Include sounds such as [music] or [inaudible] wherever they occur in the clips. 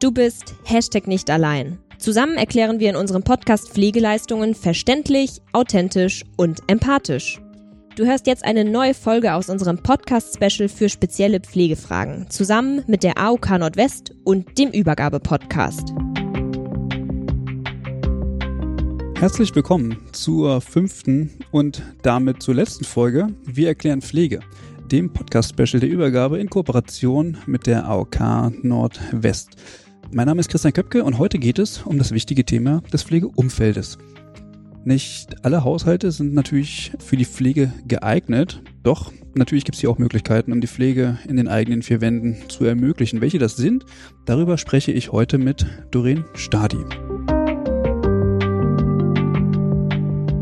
Du bist Hashtag nicht allein. Zusammen erklären wir in unserem Podcast Pflegeleistungen verständlich, authentisch und empathisch. Du hörst jetzt eine neue Folge aus unserem Podcast-Special für spezielle Pflegefragen, zusammen mit der AOK Nordwest und dem Übergabe-Podcast. Herzlich willkommen zur fünften und damit zur letzten Folge Wir erklären Pflege, dem Podcast-Special der Übergabe in Kooperation mit der AOK Nordwest. Mein Name ist Christian Köpke und heute geht es um das wichtige Thema des Pflegeumfeldes. Nicht alle Haushalte sind natürlich für die Pflege geeignet, doch natürlich gibt es hier auch Möglichkeiten, um die Pflege in den eigenen vier Wänden zu ermöglichen. Welche das sind, darüber spreche ich heute mit Doreen Stadi.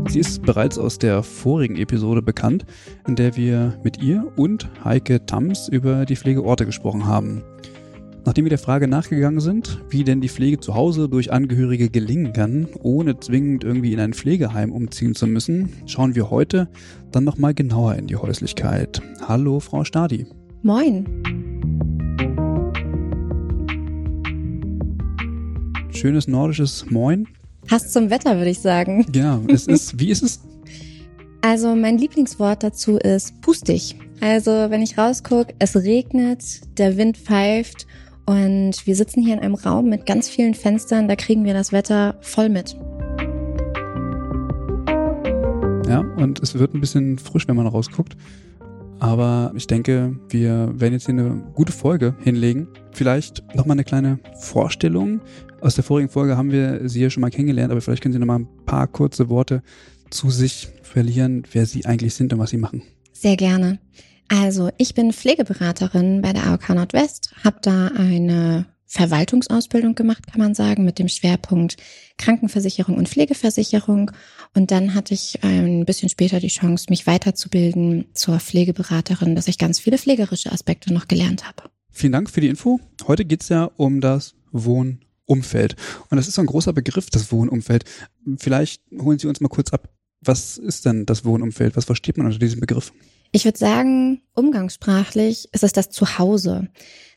Sie ist bereits aus der vorigen Episode bekannt, in der wir mit ihr und Heike Tams über die Pflegeorte gesprochen haben. Nachdem wir der Frage nachgegangen sind, wie denn die Pflege zu Hause durch Angehörige gelingen kann, ohne zwingend irgendwie in ein Pflegeheim umziehen zu müssen, schauen wir heute dann nochmal genauer in die Häuslichkeit. Hallo, Frau Stadi. Moin. Schönes nordisches Moin. Passt zum Wetter, würde ich sagen. Ja, es ist, [laughs] wie ist es? Also mein Lieblingswort dazu ist pustig. Also wenn ich rausgucke, es regnet, der Wind pfeift und wir sitzen hier in einem Raum mit ganz vielen Fenstern, da kriegen wir das Wetter voll mit. Ja, und es wird ein bisschen frisch, wenn man rausguckt. Aber ich denke, wir werden jetzt hier eine gute Folge hinlegen. Vielleicht nochmal eine kleine Vorstellung. Aus der vorigen Folge haben wir Sie ja schon mal kennengelernt, aber vielleicht können Sie nochmal ein paar kurze Worte zu sich verlieren, wer Sie eigentlich sind und was Sie machen. Sehr gerne. Also ich bin Pflegeberaterin bei der AOK Nordwest, habe da eine Verwaltungsausbildung gemacht, kann man sagen, mit dem Schwerpunkt Krankenversicherung und Pflegeversicherung. Und dann hatte ich ein bisschen später die Chance, mich weiterzubilden zur Pflegeberaterin, dass ich ganz viele pflegerische Aspekte noch gelernt habe. Vielen Dank für die Info. Heute geht's ja um das Wohnumfeld. Und das ist so ein großer Begriff, das Wohnumfeld. Vielleicht holen Sie uns mal kurz ab. Was ist denn das Wohnumfeld? Was versteht man unter diesem Begriff? Ich würde sagen, umgangssprachlich ist es das Zuhause.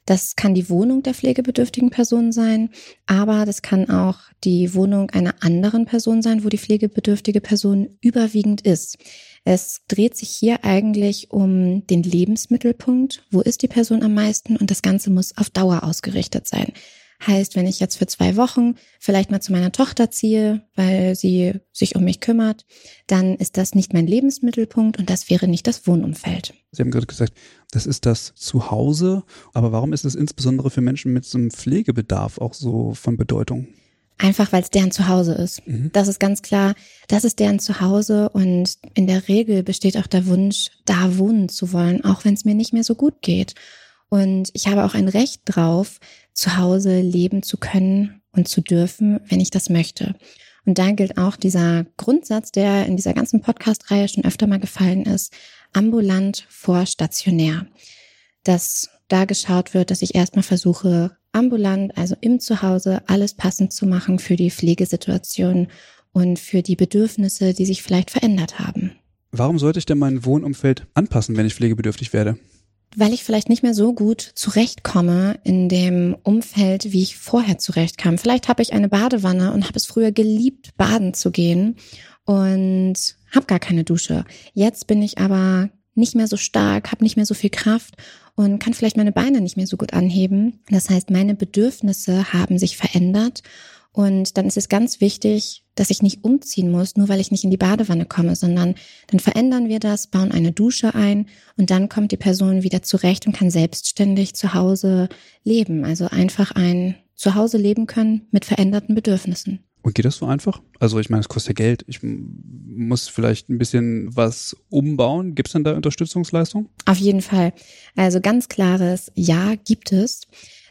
Das kann die Wohnung der pflegebedürftigen Person sein, aber das kann auch die Wohnung einer anderen Person sein, wo die pflegebedürftige Person überwiegend ist. Es dreht sich hier eigentlich um den Lebensmittelpunkt. Wo ist die Person am meisten? Und das Ganze muss auf Dauer ausgerichtet sein. Heißt, wenn ich jetzt für zwei Wochen vielleicht mal zu meiner Tochter ziehe, weil sie sich um mich kümmert, dann ist das nicht mein Lebensmittelpunkt und das wäre nicht das Wohnumfeld. Sie haben gerade gesagt, das ist das Zuhause. Aber warum ist es insbesondere für Menschen mit so einem Pflegebedarf auch so von Bedeutung? Einfach weil es deren Zuhause ist. Mhm. Das ist ganz klar, das ist deren Zuhause und in der Regel besteht auch der Wunsch, da wohnen zu wollen, auch wenn es mir nicht mehr so gut geht. Und ich habe auch ein Recht drauf, zu Hause leben zu können und zu dürfen, wenn ich das möchte. Und da gilt auch dieser Grundsatz, der in dieser ganzen Podcast-Reihe schon öfter mal gefallen ist, ambulant vor stationär. Dass da geschaut wird, dass ich erstmal versuche, ambulant, also im Zuhause, alles passend zu machen für die Pflegesituation und für die Bedürfnisse, die sich vielleicht verändert haben. Warum sollte ich denn mein Wohnumfeld anpassen, wenn ich pflegebedürftig werde? Weil ich vielleicht nicht mehr so gut zurechtkomme in dem Umfeld, wie ich vorher zurechtkam. Vielleicht habe ich eine Badewanne und habe es früher geliebt, baden zu gehen und habe gar keine Dusche. Jetzt bin ich aber nicht mehr so stark, habe nicht mehr so viel Kraft und kann vielleicht meine Beine nicht mehr so gut anheben. Das heißt, meine Bedürfnisse haben sich verändert und dann ist es ganz wichtig, dass ich nicht umziehen muss, nur weil ich nicht in die Badewanne komme, sondern dann verändern wir das, bauen eine Dusche ein und dann kommt die Person wieder zurecht und kann selbstständig zu Hause leben. Also einfach ein Zuhause leben können mit veränderten Bedürfnissen. Und geht das so einfach? Also ich meine, es kostet ja Geld. Ich muss vielleicht ein bisschen was umbauen. Gibt es denn da Unterstützungsleistung? Auf jeden Fall. Also ganz klares Ja gibt es.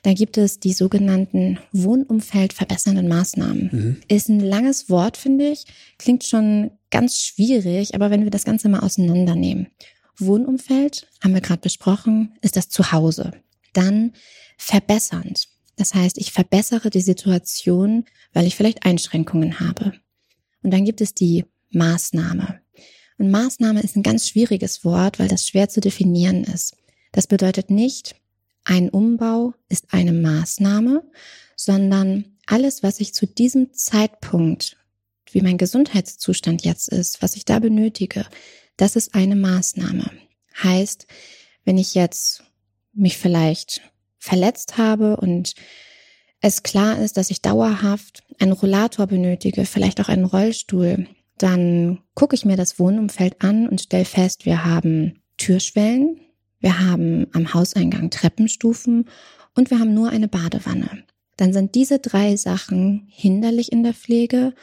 Da gibt es die sogenannten Wohnumfeld verbessernden Maßnahmen. Mhm. Ist ein langes Wort, finde ich. Klingt schon ganz schwierig, aber wenn wir das Ganze mal auseinandernehmen. Wohnumfeld, haben wir gerade besprochen, ist das Zuhause. Dann verbessernd. Das heißt, ich verbessere die Situation, weil ich vielleicht Einschränkungen habe. Und dann gibt es die Maßnahme. Und Maßnahme ist ein ganz schwieriges Wort, weil das schwer zu definieren ist. Das bedeutet nicht, ein Umbau ist eine Maßnahme, sondern alles, was ich zu diesem Zeitpunkt, wie mein Gesundheitszustand jetzt ist, was ich da benötige, das ist eine Maßnahme. Heißt, wenn ich jetzt mich vielleicht verletzt habe und es klar ist, dass ich dauerhaft einen Rollator benötige, vielleicht auch einen Rollstuhl, dann gucke ich mir das Wohnumfeld an und stelle fest, wir haben Türschwellen, wir haben am Hauseingang Treppenstufen und wir haben nur eine Badewanne. Dann sind diese drei Sachen hinderlich in der Pflege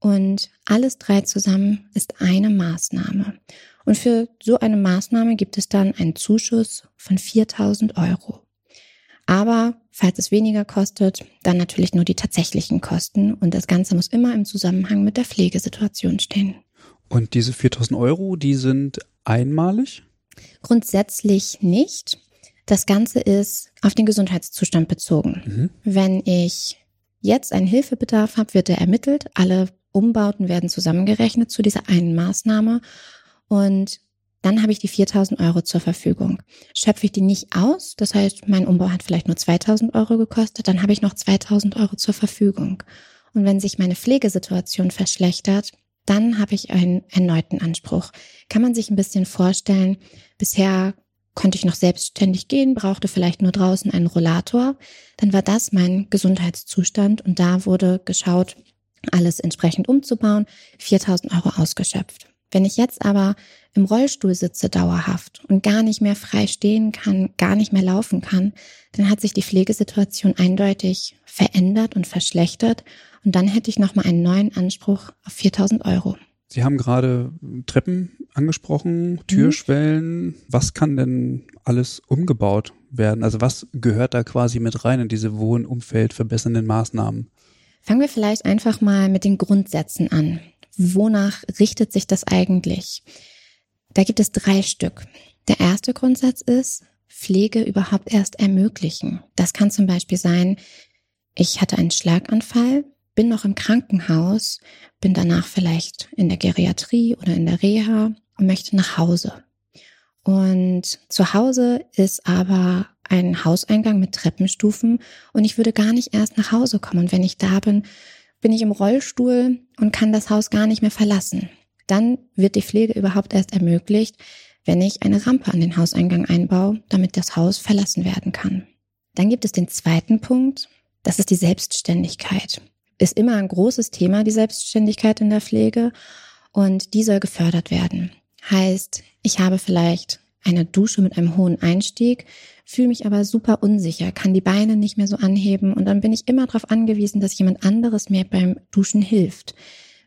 und alles drei zusammen ist eine Maßnahme. Und für so eine Maßnahme gibt es dann einen Zuschuss von 4000 Euro. Aber falls es weniger kostet, dann natürlich nur die tatsächlichen Kosten und das Ganze muss immer im Zusammenhang mit der Pflegesituation stehen. Und diese 4000 Euro, die sind einmalig? Grundsätzlich nicht. Das Ganze ist auf den Gesundheitszustand bezogen. Mhm. Wenn ich jetzt einen Hilfebedarf habe, wird er ermittelt. Alle Umbauten werden zusammengerechnet zu dieser einen Maßnahme. Und dann habe ich die 4000 Euro zur Verfügung. Schöpfe ich die nicht aus, das heißt, mein Umbau hat vielleicht nur 2000 Euro gekostet, dann habe ich noch 2000 Euro zur Verfügung. Und wenn sich meine Pflegesituation verschlechtert, dann habe ich einen erneuten Anspruch. Kann man sich ein bisschen vorstellen, bisher konnte ich noch selbstständig gehen, brauchte vielleicht nur draußen einen Rollator. Dann war das mein Gesundheitszustand und da wurde geschaut, alles entsprechend umzubauen, 4000 Euro ausgeschöpft. Wenn ich jetzt aber im Rollstuhl sitze dauerhaft und gar nicht mehr frei stehen kann, gar nicht mehr laufen kann, dann hat sich die Pflegesituation eindeutig verändert und verschlechtert und dann hätte ich nochmal einen neuen Anspruch auf 4000 Euro. Sie haben gerade Treppen angesprochen, Türschwellen. Mhm. Was kann denn alles umgebaut werden? Also was gehört da quasi mit rein in diese Wohnumfeld verbessernden Maßnahmen? Fangen wir vielleicht einfach mal mit den Grundsätzen an. Wonach richtet sich das eigentlich? Da gibt es drei Stück. Der erste Grundsatz ist, Pflege überhaupt erst ermöglichen. Das kann zum Beispiel sein, ich hatte einen Schlaganfall, bin noch im Krankenhaus, bin danach vielleicht in der Geriatrie oder in der Reha und möchte nach Hause. Und zu Hause ist aber ein Hauseingang mit Treppenstufen und ich würde gar nicht erst nach Hause kommen. Und wenn ich da bin, bin ich im Rollstuhl und kann das Haus gar nicht mehr verlassen. Dann wird die Pflege überhaupt erst ermöglicht, wenn ich eine Rampe an den Hauseingang einbaue, damit das Haus verlassen werden kann. Dann gibt es den zweiten Punkt, das ist die Selbstständigkeit ist immer ein großes Thema, die Selbstständigkeit in der Pflege. Und die soll gefördert werden. Heißt, ich habe vielleicht eine Dusche mit einem hohen Einstieg, fühle mich aber super unsicher, kann die Beine nicht mehr so anheben und dann bin ich immer darauf angewiesen, dass jemand anderes mir beim Duschen hilft.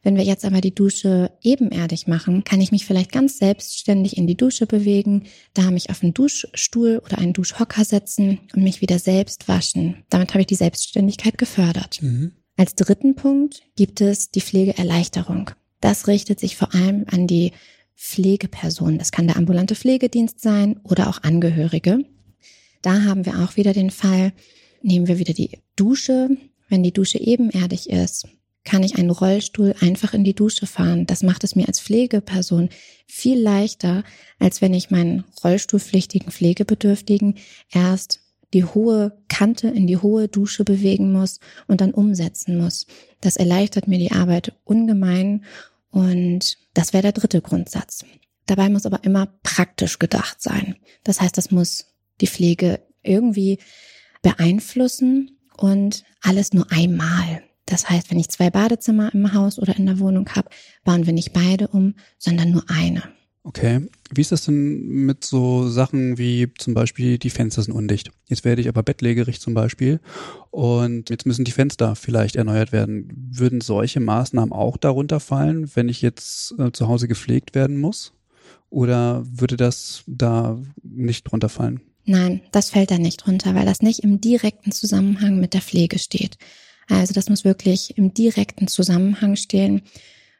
Wenn wir jetzt aber die Dusche ebenerdig machen, kann ich mich vielleicht ganz selbstständig in die Dusche bewegen, da mich auf einen Duschstuhl oder einen Duschhocker setzen und mich wieder selbst waschen. Damit habe ich die Selbstständigkeit gefördert. Mhm. Als dritten Punkt gibt es die Pflegeerleichterung. Das richtet sich vor allem an die Pflegeperson. Das kann der ambulante Pflegedienst sein oder auch Angehörige. Da haben wir auch wieder den Fall, nehmen wir wieder die Dusche. Wenn die Dusche ebenerdig ist, kann ich einen Rollstuhl einfach in die Dusche fahren. Das macht es mir als Pflegeperson viel leichter, als wenn ich meinen rollstuhlpflichtigen Pflegebedürftigen erst die hohe Kante in die hohe Dusche bewegen muss und dann umsetzen muss. Das erleichtert mir die Arbeit ungemein und das wäre der dritte Grundsatz. Dabei muss aber immer praktisch gedacht sein. Das heißt, das muss die Pflege irgendwie beeinflussen und alles nur einmal. Das heißt, wenn ich zwei Badezimmer im Haus oder in der Wohnung habe, bauen wir nicht beide um, sondern nur eine. Okay. Wie ist das denn mit so Sachen wie zum Beispiel die Fenster sind undicht? Jetzt werde ich aber bettlägerig zum Beispiel und jetzt müssen die Fenster vielleicht erneuert werden. Würden solche Maßnahmen auch darunter fallen, wenn ich jetzt äh, zu Hause gepflegt werden muss? Oder würde das da nicht drunter fallen? Nein, das fällt da nicht drunter, weil das nicht im direkten Zusammenhang mit der Pflege steht. Also das muss wirklich im direkten Zusammenhang stehen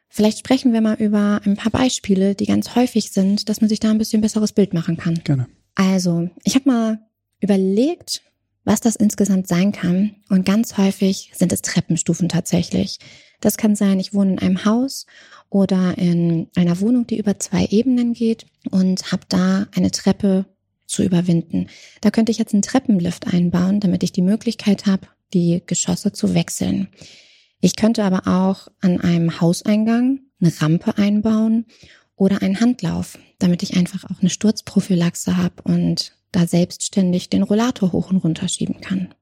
Vielleicht sprechen wir mal über ein paar Beispiele, die ganz häufig sind, dass man sich da ein bisschen besseres Bild machen kann. Gerne. Also, ich habe mal überlegt, was das insgesamt sein kann. Und ganz häufig sind es Treppenstufen tatsächlich. Das kann sein, ich wohne in einem Haus oder in einer Wohnung, die über zwei Ebenen geht und habe da eine Treppe zu überwinden. Da könnte ich jetzt einen Treppenlift einbauen, damit ich die Möglichkeit habe, die Geschosse zu wechseln. Ich könnte aber auch an einem Hauseingang eine Rampe einbauen oder einen Handlauf, damit ich einfach auch eine Sturzprophylaxe habe und da selbstständig den Rollator hoch und runter schieben kann.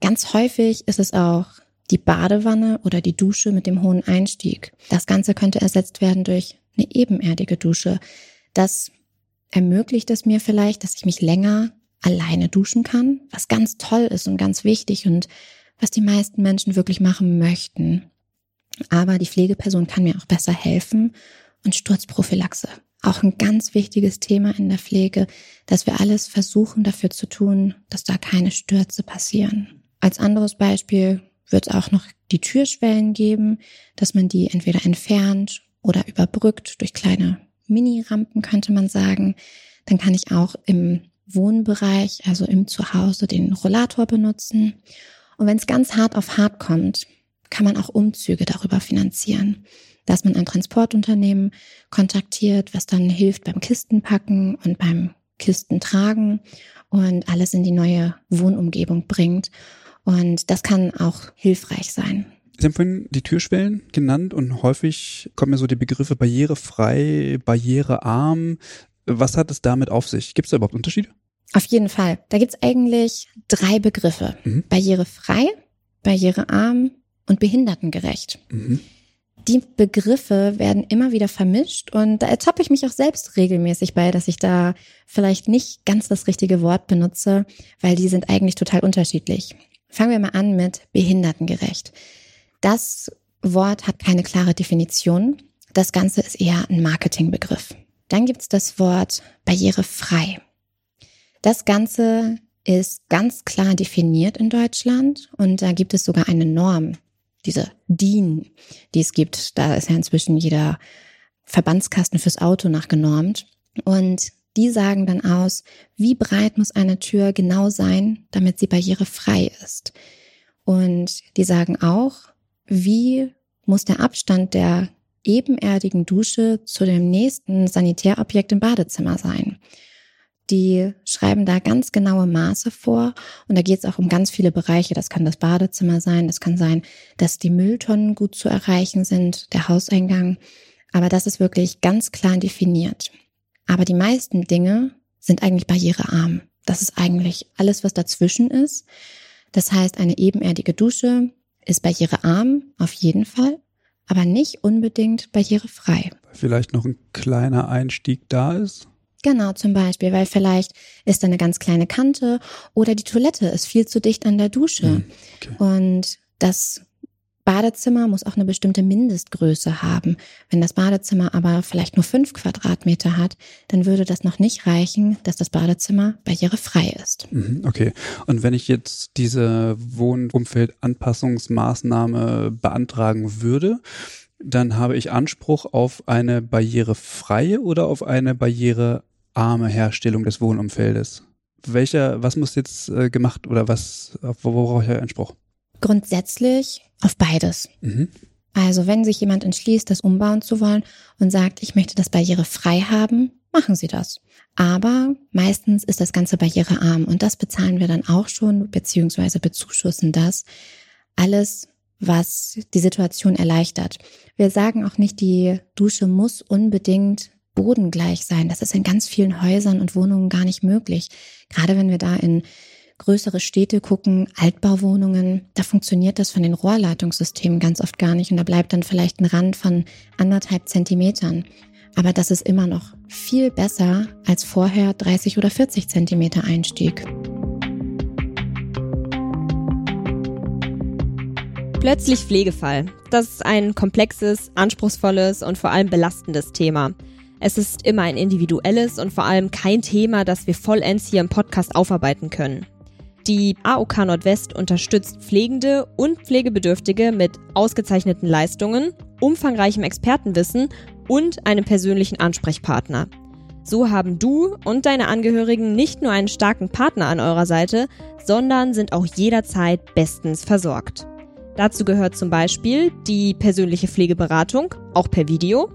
Ganz häufig ist es auch die Badewanne oder die Dusche mit dem hohen Einstieg. Das Ganze könnte ersetzt werden durch eine ebenerdige Dusche. Das ermöglicht es mir vielleicht, dass ich mich länger alleine duschen kann, was ganz toll ist und ganz wichtig und was die meisten Menschen wirklich machen möchten. Aber die Pflegeperson kann mir auch besser helfen und Sturzprophylaxe. Auch ein ganz wichtiges Thema in der Pflege, dass wir alles versuchen dafür zu tun, dass da keine Stürze passieren. Als anderes Beispiel wird es auch noch die Türschwellen geben, dass man die entweder entfernt oder überbrückt durch kleine Mini-Rampen, könnte man sagen. Dann kann ich auch im Wohnbereich, also im Zuhause, den Rollator benutzen. Und wenn es ganz hart auf hart kommt, kann man auch Umzüge darüber finanzieren. Dass man ein Transportunternehmen kontaktiert, was dann hilft beim Kistenpacken und beim Kistentragen und alles in die neue Wohnumgebung bringt. Und das kann auch hilfreich sein. Sie haben vorhin die Türschwellen genannt und häufig kommen ja so die Begriffe barrierefrei, barrierearm. Was hat es damit auf sich? Gibt es da überhaupt Unterschiede? Auf jeden Fall. Da gibt's eigentlich drei Begriffe. Mhm. Barrierefrei, barrierearm und behindertengerecht. Mhm. Die Begriffe werden immer wieder vermischt und da ertappe ich mich auch selbst regelmäßig bei, dass ich da vielleicht nicht ganz das richtige Wort benutze, weil die sind eigentlich total unterschiedlich. Fangen wir mal an mit behindertengerecht. Das Wort hat keine klare Definition. Das Ganze ist eher ein Marketingbegriff. Dann gibt's das Wort barrierefrei. Das Ganze ist ganz klar definiert in Deutschland und da gibt es sogar eine Norm, diese DIN, die es gibt. Da ist ja inzwischen jeder Verbandskasten fürs Auto nachgenormt. Und die sagen dann aus, wie breit muss eine Tür genau sein, damit sie barrierefrei ist. Und die sagen auch, wie muss der Abstand der ebenerdigen Dusche zu dem nächsten Sanitärobjekt im Badezimmer sein. Die schreiben da ganz genaue Maße vor und da geht es auch um ganz viele Bereiche. Das kann das Badezimmer sein, das kann sein, dass die Mülltonnen gut zu erreichen sind, der Hauseingang. Aber das ist wirklich ganz klar definiert. Aber die meisten Dinge sind eigentlich barrierearm. Das ist eigentlich alles, was dazwischen ist. Das heißt, eine ebenerdige Dusche ist barrierearm, auf jeden Fall, aber nicht unbedingt barrierefrei. Vielleicht noch ein kleiner Einstieg da ist? Genau, zum Beispiel, weil vielleicht ist da eine ganz kleine Kante oder die Toilette ist viel zu dicht an der Dusche. Hm, okay. Und das Badezimmer muss auch eine bestimmte Mindestgröße haben. Wenn das Badezimmer aber vielleicht nur fünf Quadratmeter hat, dann würde das noch nicht reichen, dass das Badezimmer barrierefrei ist. Mhm, okay. Und wenn ich jetzt diese Wohnumfeldanpassungsmaßnahme beantragen würde, dann habe ich Anspruch auf eine barrierefreie oder auf eine barriere arme Herstellung des Wohnumfeldes. Welcher, was muss jetzt äh, gemacht oder was, worauf ich Anspruch? Grundsätzlich auf beides. Mhm. Also wenn sich jemand entschließt, das umbauen zu wollen und sagt, ich möchte das barrierefrei haben, machen Sie das. Aber meistens ist das Ganze barrierearm und das bezahlen wir dann auch schon, beziehungsweise bezuschussen das. Alles, was die Situation erleichtert. Wir sagen auch nicht, die Dusche muss unbedingt bodengleich sein. Das ist in ganz vielen Häusern und Wohnungen gar nicht möglich. Gerade wenn wir da in größere Städte gucken, Altbauwohnungen, da funktioniert das von den Rohrleitungssystemen ganz oft gar nicht und da bleibt dann vielleicht ein Rand von anderthalb Zentimetern. Aber das ist immer noch viel besser als vorher 30 oder 40 Zentimeter Einstieg. Plötzlich Pflegefall. Das ist ein komplexes, anspruchsvolles und vor allem belastendes Thema. Es ist immer ein individuelles und vor allem kein Thema, das wir vollends hier im Podcast aufarbeiten können. Die AOK Nordwest unterstützt Pflegende und Pflegebedürftige mit ausgezeichneten Leistungen, umfangreichem Expertenwissen und einem persönlichen Ansprechpartner. So haben du und deine Angehörigen nicht nur einen starken Partner an eurer Seite, sondern sind auch jederzeit bestens versorgt. Dazu gehört zum Beispiel die persönliche Pflegeberatung, auch per Video,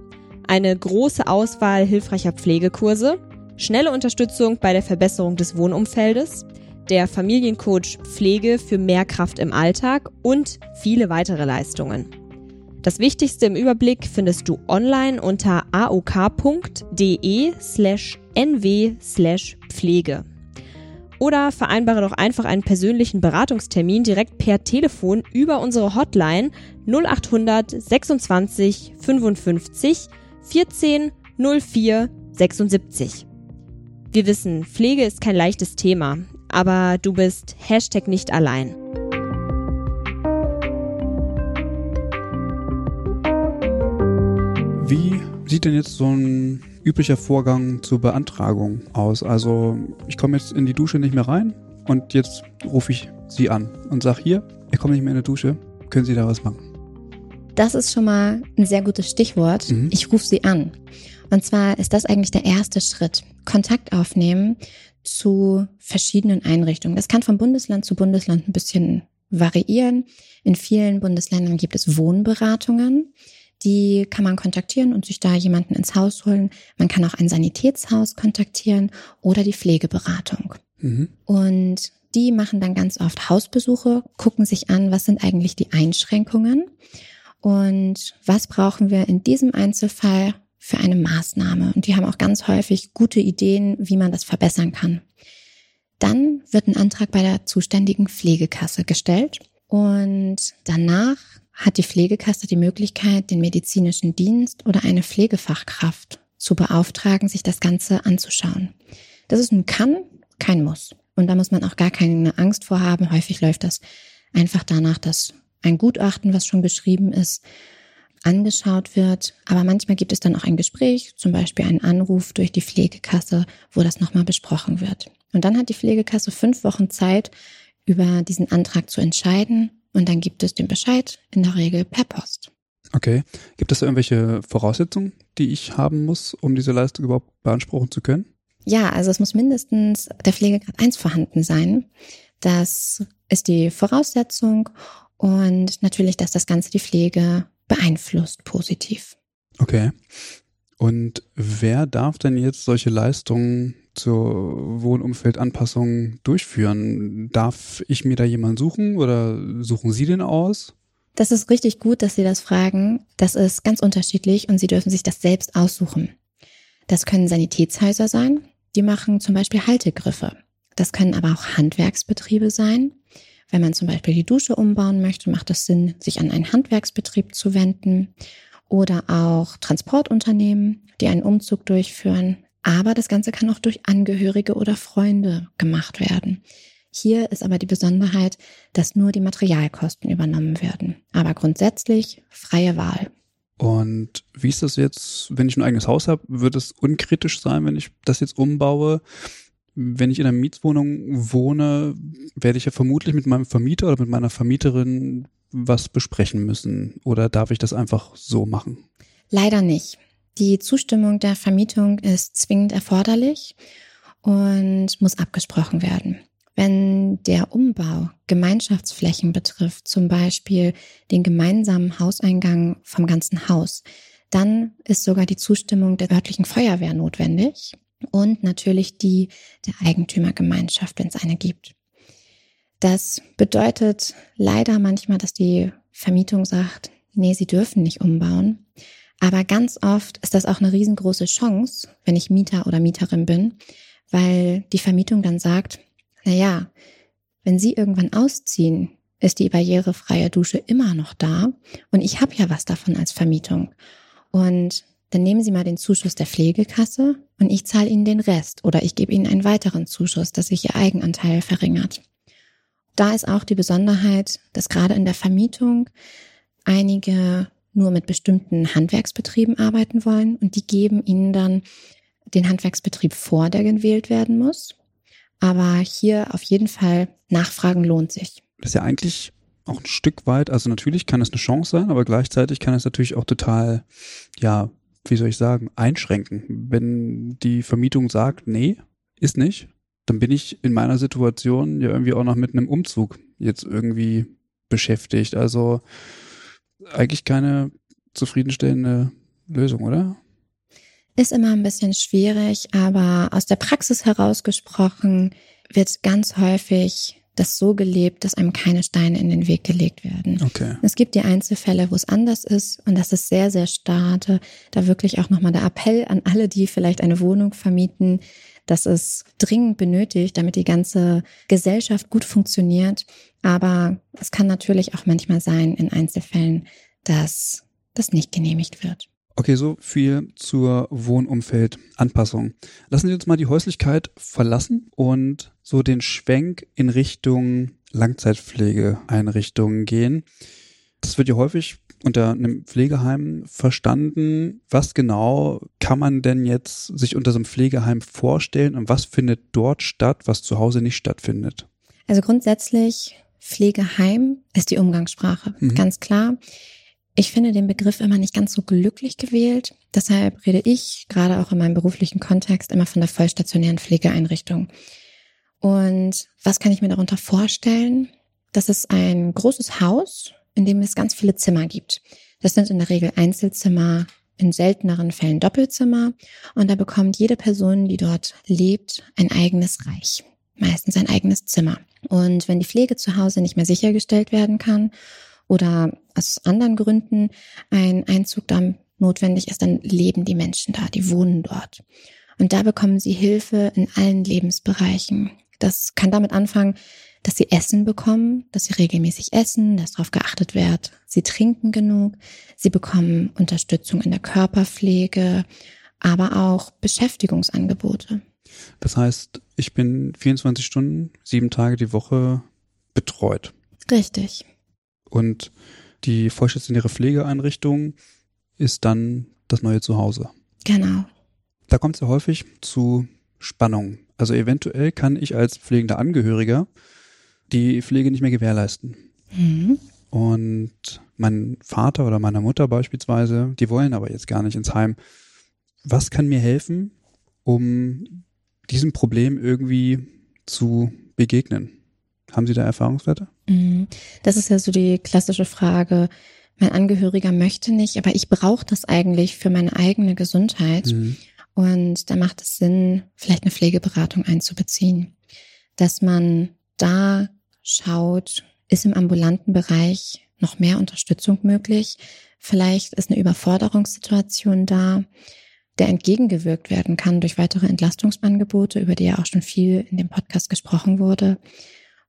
eine große Auswahl hilfreicher Pflegekurse, schnelle Unterstützung bei der Verbesserung des Wohnumfeldes, der Familiencoach Pflege für mehr Kraft im Alltag und viele weitere Leistungen. Das Wichtigste im Überblick findest du online unter aok.de slash nw slash Pflege. Oder vereinbare doch einfach einen persönlichen Beratungstermin direkt per Telefon über unsere Hotline 0800 26 55 14 04 76. Wir wissen, Pflege ist kein leichtes Thema, aber du bist Hashtag nicht allein. Wie sieht denn jetzt so ein üblicher Vorgang zur Beantragung aus? Also ich komme jetzt in die Dusche nicht mehr rein und jetzt rufe ich Sie an und sage hier, ich komme nicht mehr in die Dusche, können Sie da was machen? Das ist schon mal ein sehr gutes Stichwort. Mhm. Ich rufe Sie an. Und zwar ist das eigentlich der erste Schritt. Kontakt aufnehmen zu verschiedenen Einrichtungen. Das kann von Bundesland zu Bundesland ein bisschen variieren. In vielen Bundesländern gibt es Wohnberatungen. Die kann man kontaktieren und sich da jemanden ins Haus holen. Man kann auch ein Sanitätshaus kontaktieren oder die Pflegeberatung. Mhm. Und die machen dann ganz oft Hausbesuche, gucken sich an, was sind eigentlich die Einschränkungen und was brauchen wir in diesem Einzelfall für eine Maßnahme. Und die haben auch ganz häufig gute Ideen, wie man das verbessern kann. Dann wird ein Antrag bei der zuständigen Pflegekasse gestellt und danach hat die Pflegekasse die Möglichkeit, den medizinischen Dienst oder eine Pflegefachkraft zu beauftragen, sich das Ganze anzuschauen. Das ist ein Kann, kein Muss. Und da muss man auch gar keine Angst vor haben. Häufig läuft das einfach danach, dass ein Gutachten, was schon geschrieben ist, angeschaut wird. Aber manchmal gibt es dann auch ein Gespräch, zum Beispiel einen Anruf durch die Pflegekasse, wo das nochmal besprochen wird. Und dann hat die Pflegekasse fünf Wochen Zeit, über diesen Antrag zu entscheiden. Und dann gibt es den Bescheid in der Regel per Post. Okay. Gibt es da irgendwelche Voraussetzungen, die ich haben muss, um diese Leistung überhaupt beanspruchen zu können? Ja, also es muss mindestens der Pflegegrad 1 vorhanden sein. Das ist die Voraussetzung und natürlich, dass das Ganze die Pflege beeinflusst positiv. Okay. Und wer darf denn jetzt solche Leistungen zur Wohnumfeldanpassung durchführen? Darf ich mir da jemanden suchen oder suchen Sie den aus? Das ist richtig gut, dass Sie das fragen. Das ist ganz unterschiedlich und Sie dürfen sich das selbst aussuchen. Das können Sanitätshäuser sein. Die machen zum Beispiel Haltegriffe. Das können aber auch Handwerksbetriebe sein. Wenn man zum Beispiel die Dusche umbauen möchte, macht es Sinn, sich an einen Handwerksbetrieb zu wenden oder auch Transportunternehmen, die einen Umzug durchführen. Aber das Ganze kann auch durch Angehörige oder Freunde gemacht werden. Hier ist aber die Besonderheit, dass nur die Materialkosten übernommen werden. Aber grundsätzlich freie Wahl. Und wie ist das jetzt, wenn ich ein eigenes Haus habe? Wird es unkritisch sein, wenn ich das jetzt umbaue? Wenn ich in einer Mietswohnung wohne, werde ich ja vermutlich mit meinem Vermieter oder mit meiner Vermieterin was besprechen müssen. Oder darf ich das einfach so machen? Leider nicht. Die Zustimmung der Vermietung ist zwingend erforderlich und muss abgesprochen werden. Wenn der Umbau Gemeinschaftsflächen betrifft, zum Beispiel den gemeinsamen Hauseingang vom ganzen Haus, dann ist sogar die Zustimmung der örtlichen Feuerwehr notwendig und natürlich die der Eigentümergemeinschaft, wenn es eine gibt. Das bedeutet leider manchmal, dass die Vermietung sagt, nee, sie dürfen nicht umbauen. Aber ganz oft ist das auch eine riesengroße Chance, wenn ich Mieter oder Mieterin bin, weil die Vermietung dann sagt, na ja, wenn Sie irgendwann ausziehen, ist die barrierefreie Dusche immer noch da und ich habe ja was davon als Vermietung. Und dann nehmen Sie mal den Zuschuss der Pflegekasse und ich zahle Ihnen den Rest oder ich gebe Ihnen einen weiteren Zuschuss, dass sich Ihr Eigenanteil verringert. Da ist auch die Besonderheit, dass gerade in der Vermietung einige nur mit bestimmten Handwerksbetrieben arbeiten wollen und die geben ihnen dann den Handwerksbetrieb vor, der gewählt werden muss. Aber hier auf jeden Fall Nachfragen lohnt sich. Das ist ja eigentlich auch ein Stück weit, also natürlich kann es eine Chance sein, aber gleichzeitig kann es natürlich auch total, ja, wie soll ich sagen, einschränken. Wenn die Vermietung sagt, nee, ist nicht, dann bin ich in meiner Situation ja irgendwie auch noch mit einem Umzug jetzt irgendwie beschäftigt. Also eigentlich keine zufriedenstellende Lösung, oder? Ist immer ein bisschen schwierig, aber aus der Praxis herausgesprochen wird ganz häufig das so gelebt, dass einem keine Steine in den Weg gelegt werden. Okay. Es gibt die Einzelfälle, wo es anders ist und das ist sehr, sehr starte. Da wirklich auch nochmal der Appell an alle, die vielleicht eine Wohnung vermieten, dass es dringend benötigt, damit die ganze Gesellschaft gut funktioniert. Aber es kann natürlich auch manchmal sein in Einzelfällen, dass das nicht genehmigt wird. Okay, so viel zur Wohnumfeldanpassung. Lassen Sie uns mal die Häuslichkeit verlassen und so den Schwenk in Richtung Langzeitpflegeeinrichtungen gehen. Das wird ja häufig unter einem Pflegeheim verstanden. Was genau kann man denn jetzt sich unter so einem Pflegeheim vorstellen und was findet dort statt, was zu Hause nicht stattfindet? Also grundsätzlich Pflegeheim ist die Umgangssprache, mhm. ganz klar. Ich finde den Begriff immer nicht ganz so glücklich gewählt. Deshalb rede ich gerade auch in meinem beruflichen Kontext immer von der vollstationären Pflegeeinrichtung. Und was kann ich mir darunter vorstellen? Das ist ein großes Haus, in dem es ganz viele Zimmer gibt. Das sind in der Regel Einzelzimmer, in selteneren Fällen Doppelzimmer. Und da bekommt jede Person, die dort lebt, ein eigenes Reich. Meistens ein eigenes Zimmer. Und wenn die Pflege zu Hause nicht mehr sichergestellt werden kann oder aus anderen Gründen ein Einzug da notwendig ist, dann leben die Menschen da, die wohnen dort. Und da bekommen sie Hilfe in allen Lebensbereichen. Das kann damit anfangen, dass sie Essen bekommen, dass sie regelmäßig essen, dass darauf geachtet wird. Sie trinken genug, sie bekommen Unterstützung in der Körperpflege, aber auch Beschäftigungsangebote. Das heißt, ich bin 24 Stunden, sieben Tage die Woche betreut. Richtig. Und die vollstationäre Pflegeeinrichtung ist dann das neue Zuhause. Genau. Da kommt es ja häufig zu Spannungen. Also eventuell kann ich als pflegender Angehöriger die Pflege nicht mehr gewährleisten. Mhm. Und mein Vater oder meine Mutter beispielsweise, die wollen aber jetzt gar nicht ins Heim. Was kann mir helfen, um diesem Problem irgendwie zu begegnen? Haben Sie da Erfahrungswerte? Mhm. Das ist ja so die klassische Frage. Mein Angehöriger möchte nicht, aber ich brauche das eigentlich für meine eigene Gesundheit. Mhm. Und da macht es Sinn, vielleicht eine Pflegeberatung einzubeziehen, dass man da schaut, ist im ambulanten Bereich noch mehr Unterstützung möglich? Vielleicht ist eine Überforderungssituation da, der entgegengewirkt werden kann durch weitere Entlastungsangebote, über die ja auch schon viel in dem Podcast gesprochen wurde.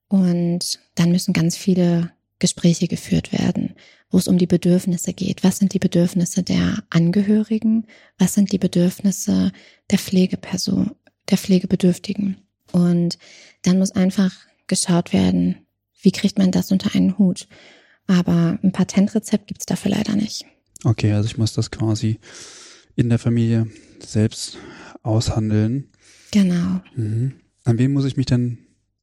Und dann müssen ganz viele Gespräche geführt werden, wo es um die Bedürfnisse geht. Was sind die Bedürfnisse der Angehörigen? Was sind die Bedürfnisse der Pflegeperson, der Pflegebedürftigen? Und dann muss einfach geschaut werden, wie kriegt man das unter einen Hut? Aber ein Patentrezept gibt's dafür leider nicht. Okay, also ich muss das quasi in der Familie selbst aushandeln. Genau. Mhm. An wen muss ich mich denn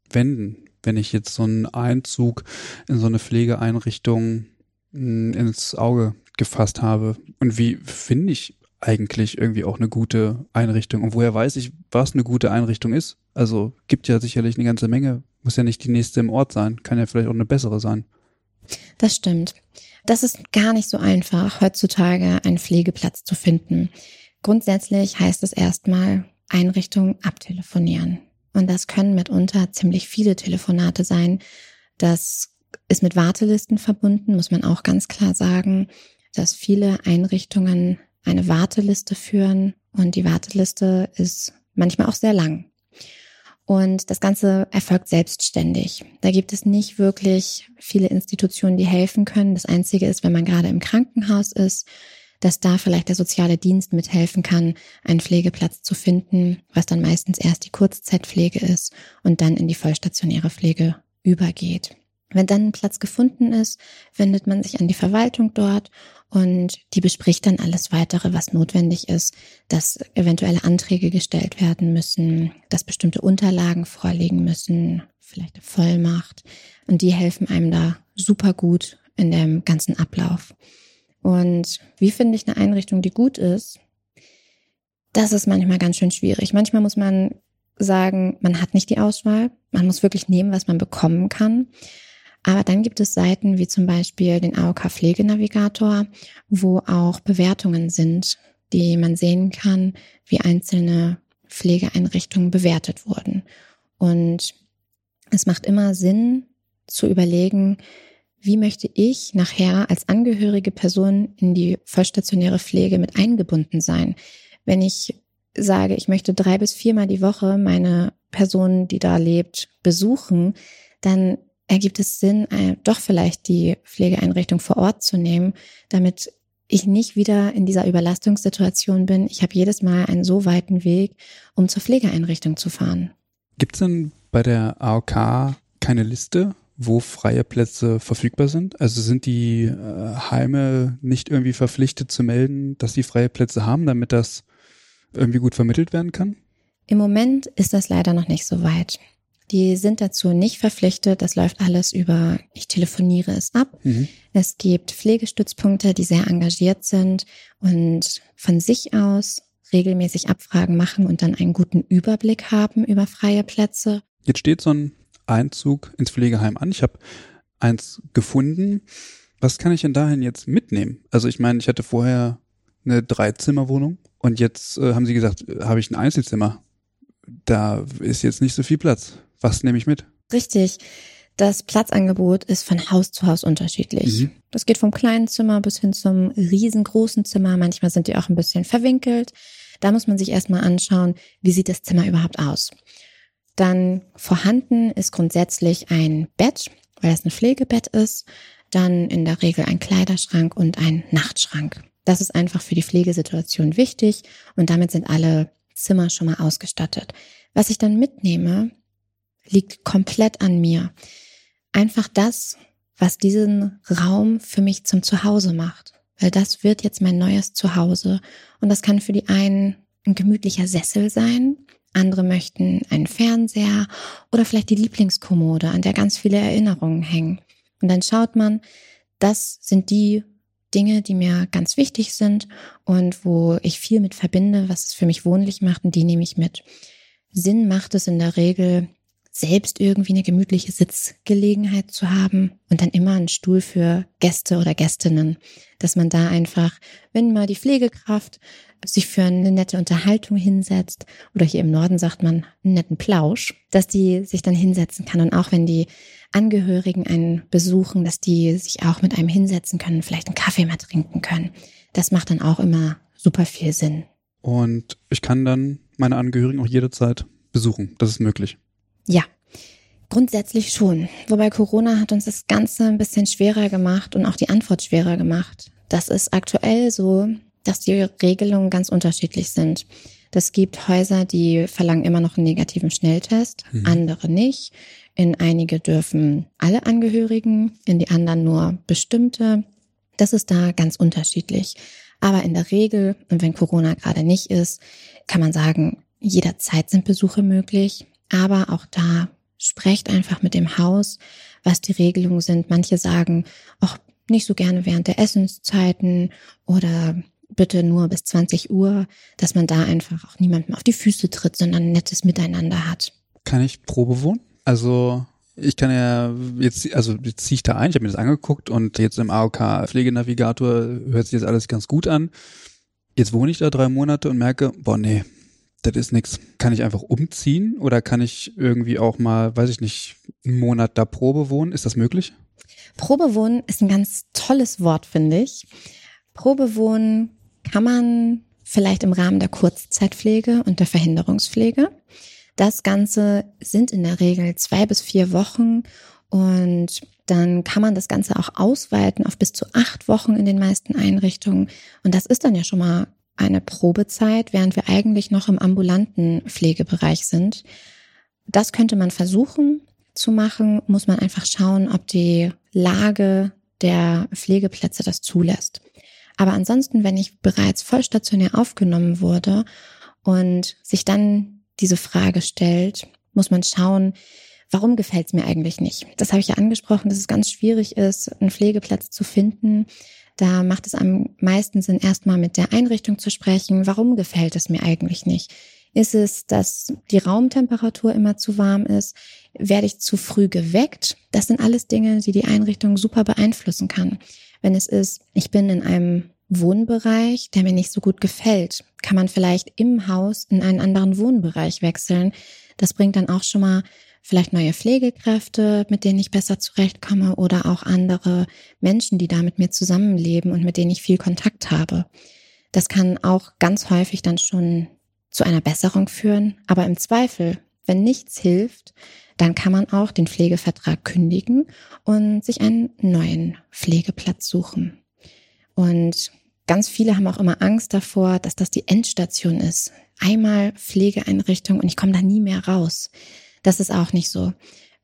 wenden, wenn ich jetzt so einen Einzug in so eine Pflegeeinrichtung hm, ins Auge gefasst habe? Und wie finde ich eigentlich irgendwie auch eine gute Einrichtung? Und woher weiß ich, was eine gute Einrichtung ist? Also gibt ja sicherlich eine ganze Menge. Muss ja nicht die nächste im Ort sein. Kann ja vielleicht auch eine bessere sein. Das stimmt. Das ist gar nicht so einfach, heutzutage einen Pflegeplatz zu finden. Grundsätzlich heißt es erstmal Einrichtung abtelefonieren. Und das können mitunter ziemlich viele Telefonate sein. Das ist mit Wartelisten verbunden, muss man auch ganz klar sagen, dass viele Einrichtungen eine Warteliste führen und die Warteliste ist manchmal auch sehr lang. Und das Ganze erfolgt selbstständig. Da gibt es nicht wirklich viele Institutionen, die helfen können. Das Einzige ist, wenn man gerade im Krankenhaus ist, dass da vielleicht der soziale Dienst mithelfen kann, einen Pflegeplatz zu finden, was dann meistens erst die Kurzzeitpflege ist und dann in die vollstationäre Pflege übergeht. Wenn dann ein Platz gefunden ist, wendet man sich an die Verwaltung dort und die bespricht dann alles weitere, was notwendig ist, dass eventuelle Anträge gestellt werden müssen, dass bestimmte Unterlagen vorliegen müssen, vielleicht eine Vollmacht. Und die helfen einem da super gut in dem ganzen Ablauf. Und wie finde ich eine Einrichtung, die gut ist? Das ist manchmal ganz schön schwierig. Manchmal muss man sagen, man hat nicht die Auswahl. Man muss wirklich nehmen, was man bekommen kann. Aber dann gibt es Seiten wie zum Beispiel den AOK Pflegenavigator, wo auch Bewertungen sind, die man sehen kann, wie einzelne Pflegeeinrichtungen bewertet wurden. Und es macht immer Sinn zu überlegen, wie möchte ich nachher als angehörige Person in die vollstationäre Pflege mit eingebunden sein? Wenn ich sage, ich möchte drei bis viermal die Woche meine Person, die da lebt, besuchen, dann ergibt es Sinn, äh, doch vielleicht die Pflegeeinrichtung vor Ort zu nehmen, damit ich nicht wieder in dieser Überlastungssituation bin. Ich habe jedes Mal einen so weiten Weg, um zur Pflegeeinrichtung zu fahren. Gibt es denn bei der AOK keine Liste, wo freie Plätze verfügbar sind? Also sind die äh, Heime nicht irgendwie verpflichtet zu melden, dass sie freie Plätze haben, damit das irgendwie gut vermittelt werden kann? Im Moment ist das leider noch nicht so weit. Die sind dazu nicht verpflichtet. Das läuft alles über, ich telefoniere es ab. Mhm. Es gibt Pflegestützpunkte, die sehr engagiert sind und von sich aus regelmäßig Abfragen machen und dann einen guten Überblick haben über freie Plätze. Jetzt steht so ein Einzug ins Pflegeheim an. Ich habe eins gefunden. Was kann ich denn dahin jetzt mitnehmen? Also ich meine, ich hatte vorher eine Dreizimmerwohnung und jetzt äh, haben sie gesagt, habe ich ein Einzelzimmer. Da ist jetzt nicht so viel Platz. Was nehme ich mit? Richtig. Das Platzangebot ist von Haus zu Haus unterschiedlich. Mhm. Das geht vom kleinen Zimmer bis hin zum riesengroßen Zimmer. Manchmal sind die auch ein bisschen verwinkelt. Da muss man sich erstmal anschauen, wie sieht das Zimmer überhaupt aus. Dann vorhanden ist grundsätzlich ein Bett, weil es ein Pflegebett ist. Dann in der Regel ein Kleiderschrank und ein Nachtschrank. Das ist einfach für die Pflegesituation wichtig und damit sind alle Zimmer schon mal ausgestattet. Was ich dann mitnehme, liegt komplett an mir. Einfach das, was diesen Raum für mich zum Zuhause macht. Weil das wird jetzt mein neues Zuhause. Und das kann für die einen ein gemütlicher Sessel sein. Andere möchten einen Fernseher oder vielleicht die Lieblingskommode, an der ganz viele Erinnerungen hängen. Und dann schaut man, das sind die Dinge, die mir ganz wichtig sind und wo ich viel mit verbinde, was es für mich wohnlich macht und die nehme ich mit. Sinn macht es in der Regel, selbst irgendwie eine gemütliche Sitzgelegenheit zu haben und dann immer einen Stuhl für Gäste oder Gästinnen, dass man da einfach, wenn mal die Pflegekraft sich für eine nette Unterhaltung hinsetzt oder hier im Norden sagt man einen netten Plausch, dass die sich dann hinsetzen kann und auch wenn die Angehörigen einen besuchen, dass die sich auch mit einem hinsetzen können, vielleicht einen Kaffee mal trinken können. Das macht dann auch immer super viel Sinn. Und ich kann dann meine Angehörigen auch jederzeit besuchen. Das ist möglich. Ja, grundsätzlich schon. Wobei Corona hat uns das Ganze ein bisschen schwerer gemacht und auch die Antwort schwerer gemacht. Das ist aktuell so, dass die Regelungen ganz unterschiedlich sind. Das gibt Häuser, die verlangen immer noch einen negativen Schnelltest, mhm. andere nicht. In einige dürfen alle Angehörigen, in die anderen nur bestimmte. Das ist da ganz unterschiedlich. Aber in der Regel, und wenn Corona gerade nicht ist, kann man sagen, jederzeit sind Besuche möglich. Aber auch da sprecht einfach mit dem Haus, was die Regelungen sind. Manche sagen auch nicht so gerne während der Essenszeiten oder bitte nur bis 20 Uhr, dass man da einfach auch niemandem auf die Füße tritt, sondern ein nettes Miteinander hat. Kann ich Probe wohnen? Also ich kann ja jetzt, also jetzt ziehe ich da ein, ich habe mir das angeguckt und jetzt im AOK Pflegenavigator hört sich jetzt alles ganz gut an. Jetzt wohne ich da drei Monate und merke, boah, nee, das ist nix. Kann ich einfach umziehen oder kann ich irgendwie auch mal, weiß ich nicht, einen Monat da Probe wohnen? Ist das möglich? Probewohnen ist ein ganz tolles Wort, finde ich. Probewohnen kann man vielleicht im Rahmen der Kurzzeitpflege und der Verhinderungspflege. Das Ganze sind in der Regel zwei bis vier Wochen und dann kann man das Ganze auch ausweiten auf bis zu acht Wochen in den meisten Einrichtungen. Und das ist dann ja schon mal eine Probezeit, während wir eigentlich noch im ambulanten Pflegebereich sind. Das könnte man versuchen zu machen, muss man einfach schauen, ob die Lage der Pflegeplätze das zulässt. Aber ansonsten, wenn ich bereits vollstationär aufgenommen wurde und sich dann diese Frage stellt, muss man schauen, warum gefällt es mir eigentlich nicht? Das habe ich ja angesprochen, dass es ganz schwierig ist, einen Pflegeplatz zu finden. Da macht es am meisten Sinn, erstmal mit der Einrichtung zu sprechen. Warum gefällt es mir eigentlich nicht? Ist es, dass die Raumtemperatur immer zu warm ist? Werde ich zu früh geweckt? Das sind alles Dinge, die die Einrichtung super beeinflussen kann. Wenn es ist, ich bin in einem Wohnbereich, der mir nicht so gut gefällt, kann man vielleicht im Haus in einen anderen Wohnbereich wechseln. Das bringt dann auch schon mal vielleicht neue Pflegekräfte, mit denen ich besser zurechtkomme oder auch andere Menschen, die da mit mir zusammenleben und mit denen ich viel Kontakt habe. Das kann auch ganz häufig dann schon zu einer Besserung führen. Aber im Zweifel, wenn nichts hilft, dann kann man auch den Pflegevertrag kündigen und sich einen neuen Pflegeplatz suchen. Und ganz viele haben auch immer Angst davor, dass das die Endstation ist. Einmal Pflegeeinrichtung und ich komme da nie mehr raus. Das ist auch nicht so.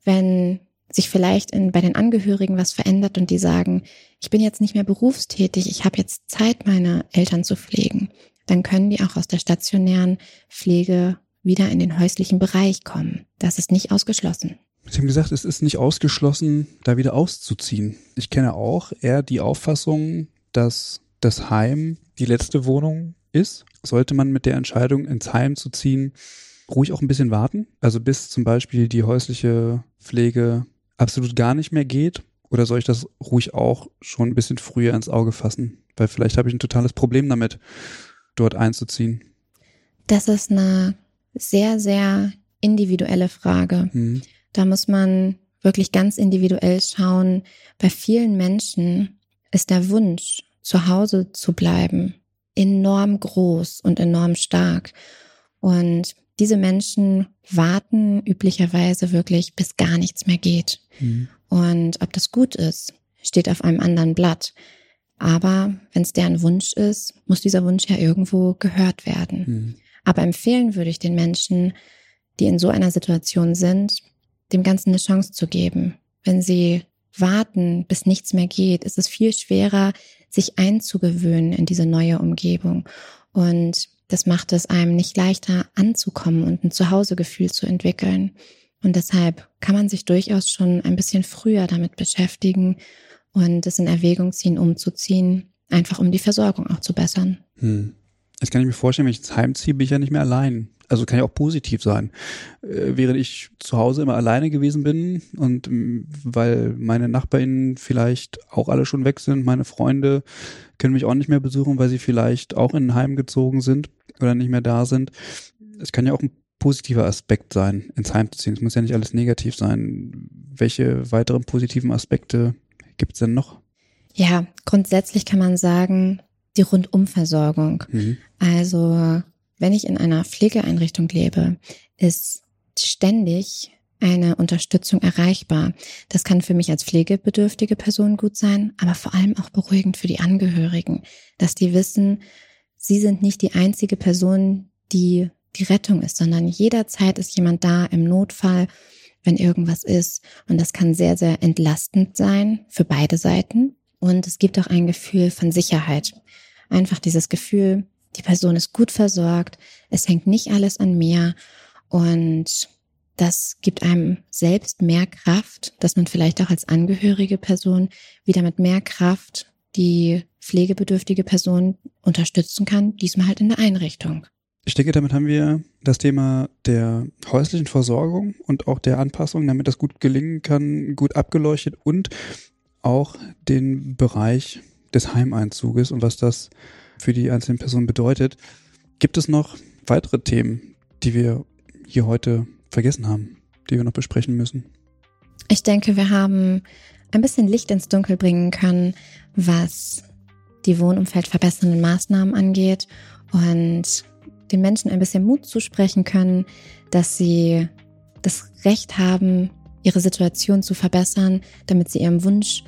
Wenn sich vielleicht in, bei den Angehörigen was verändert und die sagen, ich bin jetzt nicht mehr berufstätig, ich habe jetzt Zeit, meine Eltern zu pflegen, dann können die auch aus der stationären Pflege wieder in den häuslichen Bereich kommen. Das ist nicht ausgeschlossen. Sie haben gesagt, es ist nicht ausgeschlossen, da wieder auszuziehen. Ich kenne auch eher die Auffassung, dass das Heim die letzte Wohnung ist. Sollte man mit der Entscheidung ins Heim zu ziehen ruhig auch ein bisschen warten? Also bis zum Beispiel die häusliche Pflege absolut gar nicht mehr geht? Oder soll ich das ruhig auch schon ein bisschen früher ins Auge fassen? Weil vielleicht habe ich ein totales Problem damit, dort einzuziehen. Das ist eine sehr, sehr individuelle Frage. Mhm. Da muss man wirklich ganz individuell schauen. Bei vielen Menschen ist der Wunsch, zu Hause zu bleiben, enorm groß und enorm stark. Und diese Menschen warten üblicherweise wirklich, bis gar nichts mehr geht. Mhm. Und ob das gut ist, steht auf einem anderen Blatt. Aber wenn es deren Wunsch ist, muss dieser Wunsch ja irgendwo gehört werden. Mhm. Aber empfehlen würde ich den Menschen, die in so einer Situation sind, dem Ganzen eine Chance zu geben. Wenn sie warten, bis nichts mehr geht, ist es viel schwerer, sich einzugewöhnen in diese neue Umgebung. Und das macht es einem nicht leichter anzukommen und ein Zuhausegefühl zu entwickeln. Und deshalb kann man sich durchaus schon ein bisschen früher damit beschäftigen und es in Erwägung ziehen, umzuziehen, einfach um die Versorgung auch zu bessern. Hm. Das kann ich mir vorstellen, wenn ich ins Heim ziehe, bin ich ja nicht mehr allein. Also kann ja auch positiv sein. Äh, während ich zu Hause immer alleine gewesen bin und ähm, weil meine Nachbarinnen vielleicht auch alle schon weg sind, meine Freunde können mich auch nicht mehr besuchen, weil sie vielleicht auch in ein Heim gezogen sind, oder nicht mehr da sind. Es kann ja auch ein positiver Aspekt sein, ins Heim zu ziehen. Es muss ja nicht alles negativ sein. Welche weiteren positiven Aspekte gibt es denn noch? Ja, grundsätzlich kann man sagen, die Rundumversorgung. Mhm. Also, wenn ich in einer Pflegeeinrichtung lebe, ist ständig eine Unterstützung erreichbar. Das kann für mich als pflegebedürftige Person gut sein, aber vor allem auch beruhigend für die Angehörigen, dass die wissen, Sie sind nicht die einzige Person, die die Rettung ist, sondern jederzeit ist jemand da im Notfall, wenn irgendwas ist. Und das kann sehr, sehr entlastend sein für beide Seiten. Und es gibt auch ein Gefühl von Sicherheit. Einfach dieses Gefühl, die Person ist gut versorgt, es hängt nicht alles an mir und das gibt einem selbst mehr Kraft, dass man vielleicht auch als angehörige Person wieder mit mehr Kraft die pflegebedürftige Person unterstützen kann, diesmal halt in der Einrichtung. Ich denke, damit haben wir das Thema der häuslichen Versorgung und auch der Anpassung, damit das gut gelingen kann, gut abgeleuchtet und auch den Bereich des Heimeinzuges und was das für die einzelnen Personen bedeutet. Gibt es noch weitere Themen, die wir hier heute vergessen haben, die wir noch besprechen müssen? Ich denke, wir haben ein bisschen Licht ins Dunkel bringen können, was die Wohnumfeld verbessernden Maßnahmen angeht. Und den Menschen ein bisschen Mut zusprechen können, dass sie das Recht haben, ihre Situation zu verbessern, damit sie ihrem Wunsch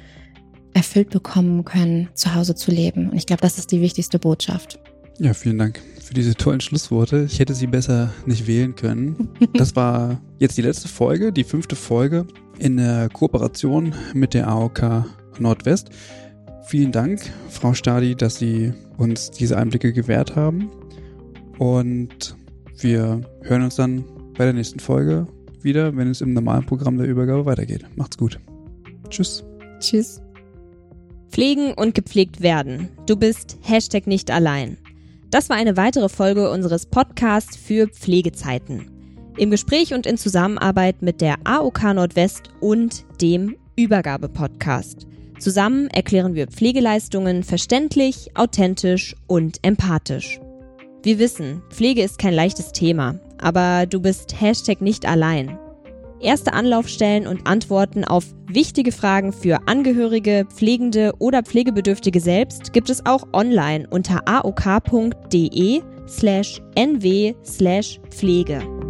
erfüllt bekommen können, zu Hause zu leben. Und ich glaube, das ist die wichtigste Botschaft. Ja, vielen Dank für diese tollen Schlussworte. Ich hätte sie besser nicht wählen können. [laughs] Das war jetzt die letzte Folge, die fünfte Folge in der Kooperation mit der AOK Nordwest. Vielen Dank, Frau Stadi, dass Sie uns diese Einblicke gewährt haben. Und wir hören uns dann bei der nächsten Folge wieder, wenn es im normalen Programm der Übergabe weitergeht. Macht's gut. Tschüss. Tschüss. Pflegen und gepflegt werden. Du bist Hashtag nicht allein. Das war eine weitere Folge unseres Podcasts für Pflegezeiten. Im Gespräch und in Zusammenarbeit mit der AOK Nordwest und dem Übergabe-Podcast. Zusammen erklären wir Pflegeleistungen verständlich, authentisch und empathisch. Wir wissen, Pflege ist kein leichtes Thema, aber du bist Hashtag nicht allein. Erste Anlaufstellen und Antworten auf wichtige Fragen für Angehörige, Pflegende oder Pflegebedürftige selbst gibt es auch online unter aok.de slash nw slash Pflege.